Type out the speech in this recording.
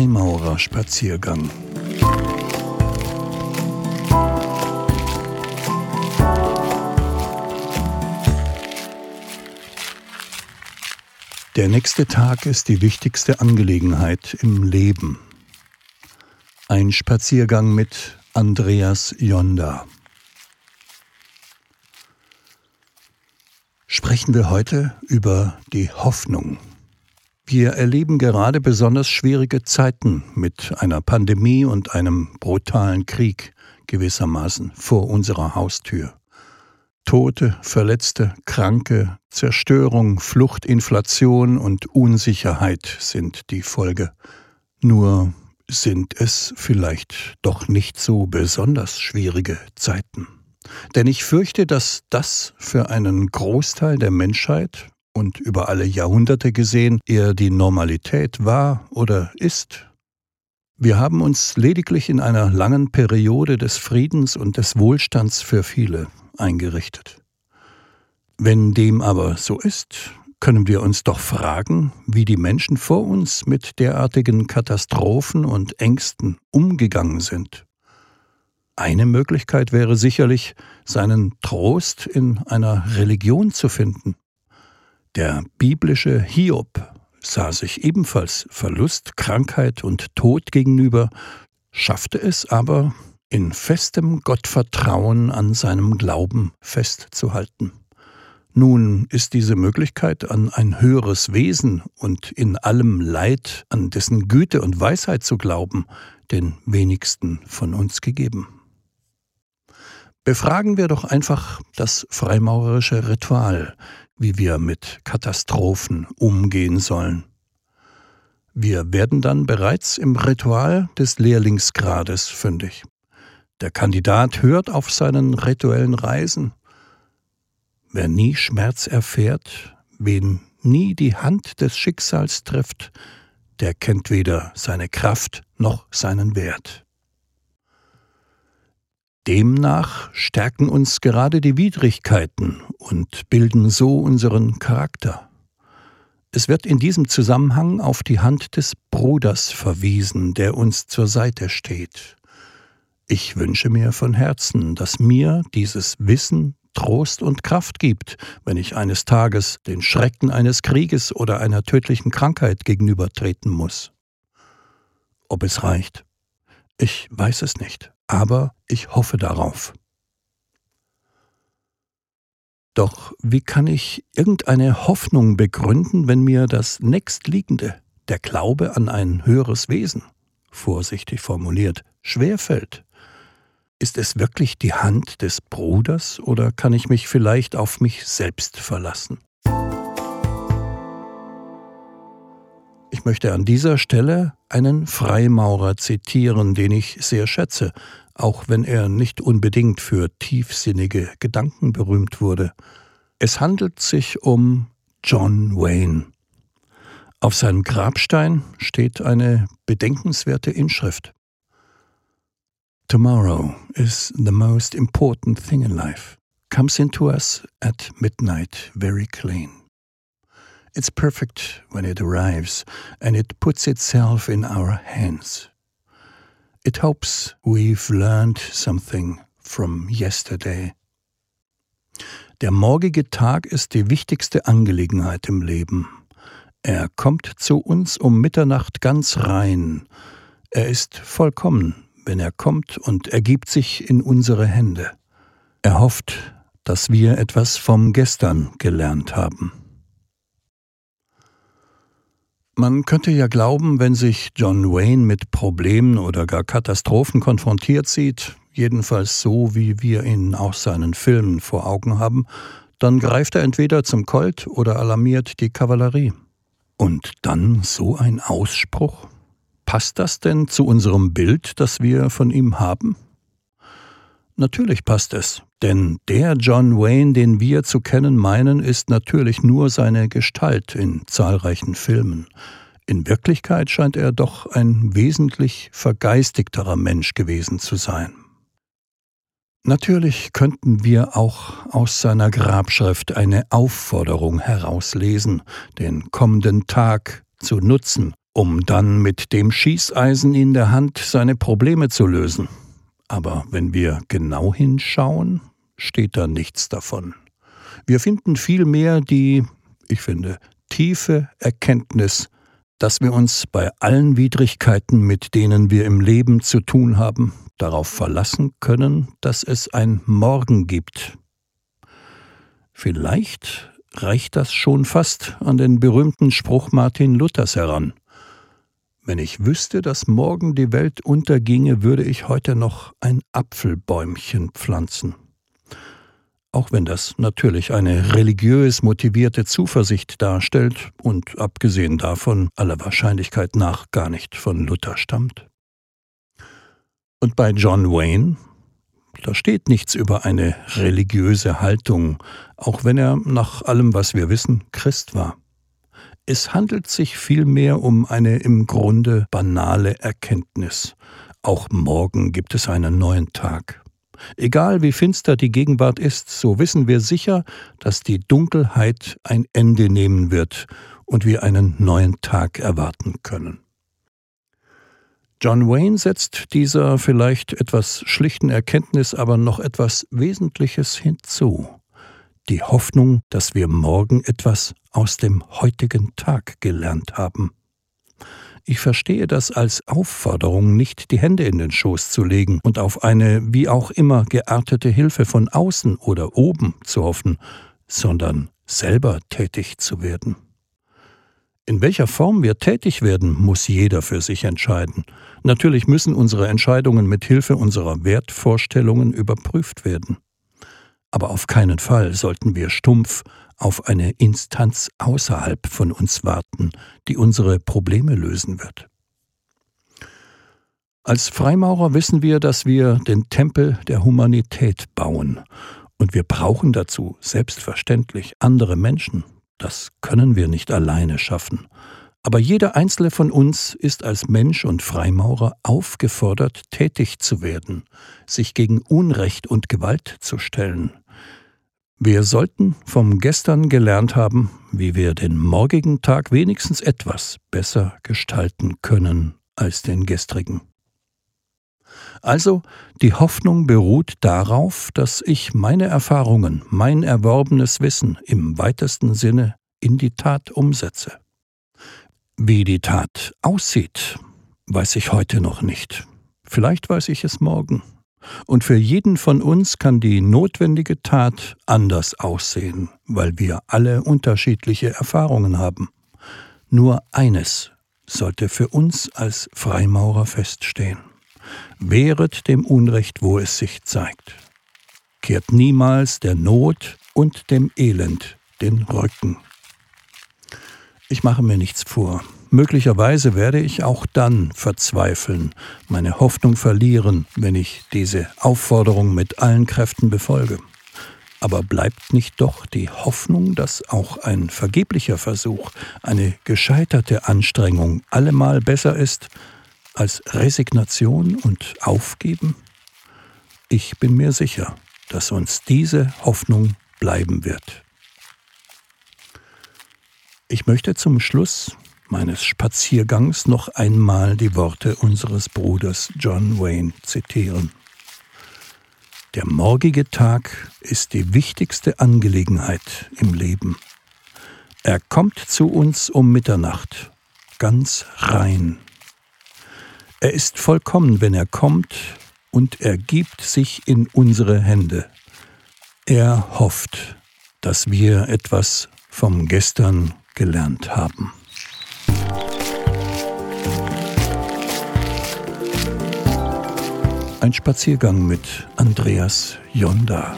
Freimaurerspaziergang. Der nächste Tag ist die wichtigste Angelegenheit im Leben. Ein Spaziergang mit Andreas Jonda. Sprechen wir heute über die Hoffnung. Wir erleben gerade besonders schwierige Zeiten mit einer Pandemie und einem brutalen Krieg gewissermaßen vor unserer Haustür. Tote, Verletzte, Kranke, Zerstörung, Flucht, Inflation und Unsicherheit sind die Folge. Nur sind es vielleicht doch nicht so besonders schwierige Zeiten. Denn ich fürchte, dass das für einen Großteil der Menschheit und über alle Jahrhunderte gesehen eher die Normalität war oder ist. Wir haben uns lediglich in einer langen Periode des Friedens und des Wohlstands für viele eingerichtet. Wenn dem aber so ist, können wir uns doch fragen, wie die Menschen vor uns mit derartigen Katastrophen und Ängsten umgegangen sind. Eine Möglichkeit wäre sicherlich, seinen Trost in einer Religion zu finden. Der biblische Hiob sah sich ebenfalls Verlust, Krankheit und Tod gegenüber, schaffte es aber, in festem Gottvertrauen an seinem Glauben festzuhalten. Nun ist diese Möglichkeit, an ein höheres Wesen und in allem Leid an dessen Güte und Weisheit zu glauben, den wenigsten von uns gegeben. Befragen wir doch einfach das freimaurerische Ritual, wie wir mit Katastrophen umgehen sollen. Wir werden dann bereits im Ritual des Lehrlingsgrades fündig. Der Kandidat hört auf seinen rituellen Reisen. Wer nie Schmerz erfährt, wen nie die Hand des Schicksals trifft, der kennt weder seine Kraft noch seinen Wert. Demnach stärken uns gerade die Widrigkeiten und bilden so unseren Charakter. Es wird in diesem Zusammenhang auf die Hand des Bruders verwiesen, der uns zur Seite steht. Ich wünsche mir von Herzen, dass mir dieses Wissen Trost und Kraft gibt, wenn ich eines Tages den Schrecken eines Krieges oder einer tödlichen Krankheit gegenübertreten muss. Ob es reicht? Ich weiß es nicht aber ich hoffe darauf. Doch wie kann ich irgendeine Hoffnung begründen, wenn mir das nächstliegende, der Glaube an ein höheres Wesen, vorsichtig formuliert, schwerfällt? Ist es wirklich die Hand des Bruders oder kann ich mich vielleicht auf mich selbst verlassen? Ich möchte an dieser Stelle einen Freimaurer zitieren, den ich sehr schätze, auch wenn er nicht unbedingt für tiefsinnige Gedanken berühmt wurde. Es handelt sich um John Wayne. Auf seinem Grabstein steht eine bedenkenswerte Inschrift. Tomorrow is the most important thing in life. Comes into us at midnight very clean. It's perfect when it arrives and it puts itself in our hands. It hopes we've learned something from yesterday. Der morgige Tag ist die wichtigste Angelegenheit im Leben. Er kommt zu uns um Mitternacht ganz rein. Er ist vollkommen, wenn er kommt und ergibt sich in unsere Hände. Er hofft, dass wir etwas vom Gestern gelernt haben. Man könnte ja glauben, wenn sich John Wayne mit Problemen oder gar Katastrophen konfrontiert sieht, jedenfalls so, wie wir ihn aus seinen Filmen vor Augen haben, dann greift er entweder zum Colt oder alarmiert die Kavallerie. Und dann so ein Ausspruch? Passt das denn zu unserem Bild, das wir von ihm haben? Natürlich passt es, denn der John Wayne, den wir zu kennen meinen, ist natürlich nur seine Gestalt in zahlreichen Filmen. In Wirklichkeit scheint er doch ein wesentlich vergeistigterer Mensch gewesen zu sein. Natürlich könnten wir auch aus seiner Grabschrift eine Aufforderung herauslesen, den kommenden Tag zu nutzen, um dann mit dem Schießeisen in der Hand seine Probleme zu lösen. Aber wenn wir genau hinschauen, steht da nichts davon. Wir finden vielmehr die, ich finde, tiefe Erkenntnis, dass wir uns bei allen Widrigkeiten, mit denen wir im Leben zu tun haben, darauf verlassen können, dass es ein Morgen gibt. Vielleicht reicht das schon fast an den berühmten Spruch Martin Luthers heran. Wenn ich wüsste, dass morgen die Welt unterginge, würde ich heute noch ein Apfelbäumchen pflanzen. Auch wenn das natürlich eine religiös motivierte Zuversicht darstellt und abgesehen davon aller Wahrscheinlichkeit nach gar nicht von Luther stammt. Und bei John Wayne, da steht nichts über eine religiöse Haltung, auch wenn er nach allem, was wir wissen, Christ war. Es handelt sich vielmehr um eine im Grunde banale Erkenntnis. Auch morgen gibt es einen neuen Tag. Egal wie finster die Gegenwart ist, so wissen wir sicher, dass die Dunkelheit ein Ende nehmen wird und wir einen neuen Tag erwarten können. John Wayne setzt dieser vielleicht etwas schlichten Erkenntnis aber noch etwas Wesentliches hinzu die Hoffnung, dass wir morgen etwas aus dem heutigen Tag gelernt haben. Ich verstehe das als Aufforderung, nicht die Hände in den Schoß zu legen und auf eine wie auch immer geartete Hilfe von außen oder oben zu hoffen, sondern selber tätig zu werden. In welcher Form wir tätig werden, muss jeder für sich entscheiden. Natürlich müssen unsere Entscheidungen mit Hilfe unserer Wertvorstellungen überprüft werden aber auf keinen Fall sollten wir stumpf auf eine Instanz außerhalb von uns warten, die unsere Probleme lösen wird. Als Freimaurer wissen wir, dass wir den Tempel der Humanität bauen, und wir brauchen dazu selbstverständlich andere Menschen. Das können wir nicht alleine schaffen. Aber jeder einzelne von uns ist als Mensch und Freimaurer aufgefordert, tätig zu werden, sich gegen Unrecht und Gewalt zu stellen, wir sollten vom Gestern gelernt haben, wie wir den morgigen Tag wenigstens etwas besser gestalten können als den gestrigen. Also, die Hoffnung beruht darauf, dass ich meine Erfahrungen, mein erworbenes Wissen im weitesten Sinne in die Tat umsetze. Wie die Tat aussieht, weiß ich heute noch nicht. Vielleicht weiß ich es morgen. Und für jeden von uns kann die notwendige Tat anders aussehen, weil wir alle unterschiedliche Erfahrungen haben. Nur eines sollte für uns als Freimaurer feststehen. Wehret dem Unrecht, wo es sich zeigt. Kehrt niemals der Not und dem Elend den Rücken. Ich mache mir nichts vor. Möglicherweise werde ich auch dann verzweifeln, meine Hoffnung verlieren, wenn ich diese Aufforderung mit allen Kräften befolge. Aber bleibt nicht doch die Hoffnung, dass auch ein vergeblicher Versuch, eine gescheiterte Anstrengung allemal besser ist als Resignation und Aufgeben? Ich bin mir sicher, dass uns diese Hoffnung bleiben wird. Ich möchte zum Schluss meines Spaziergangs noch einmal die Worte unseres Bruders John Wayne zitieren. Der morgige Tag ist die wichtigste Angelegenheit im Leben. Er kommt zu uns um Mitternacht, ganz rein. Er ist vollkommen, wenn er kommt, und er gibt sich in unsere Hände. Er hofft, dass wir etwas vom Gestern gelernt haben. Ein Spaziergang mit Andreas Jonda.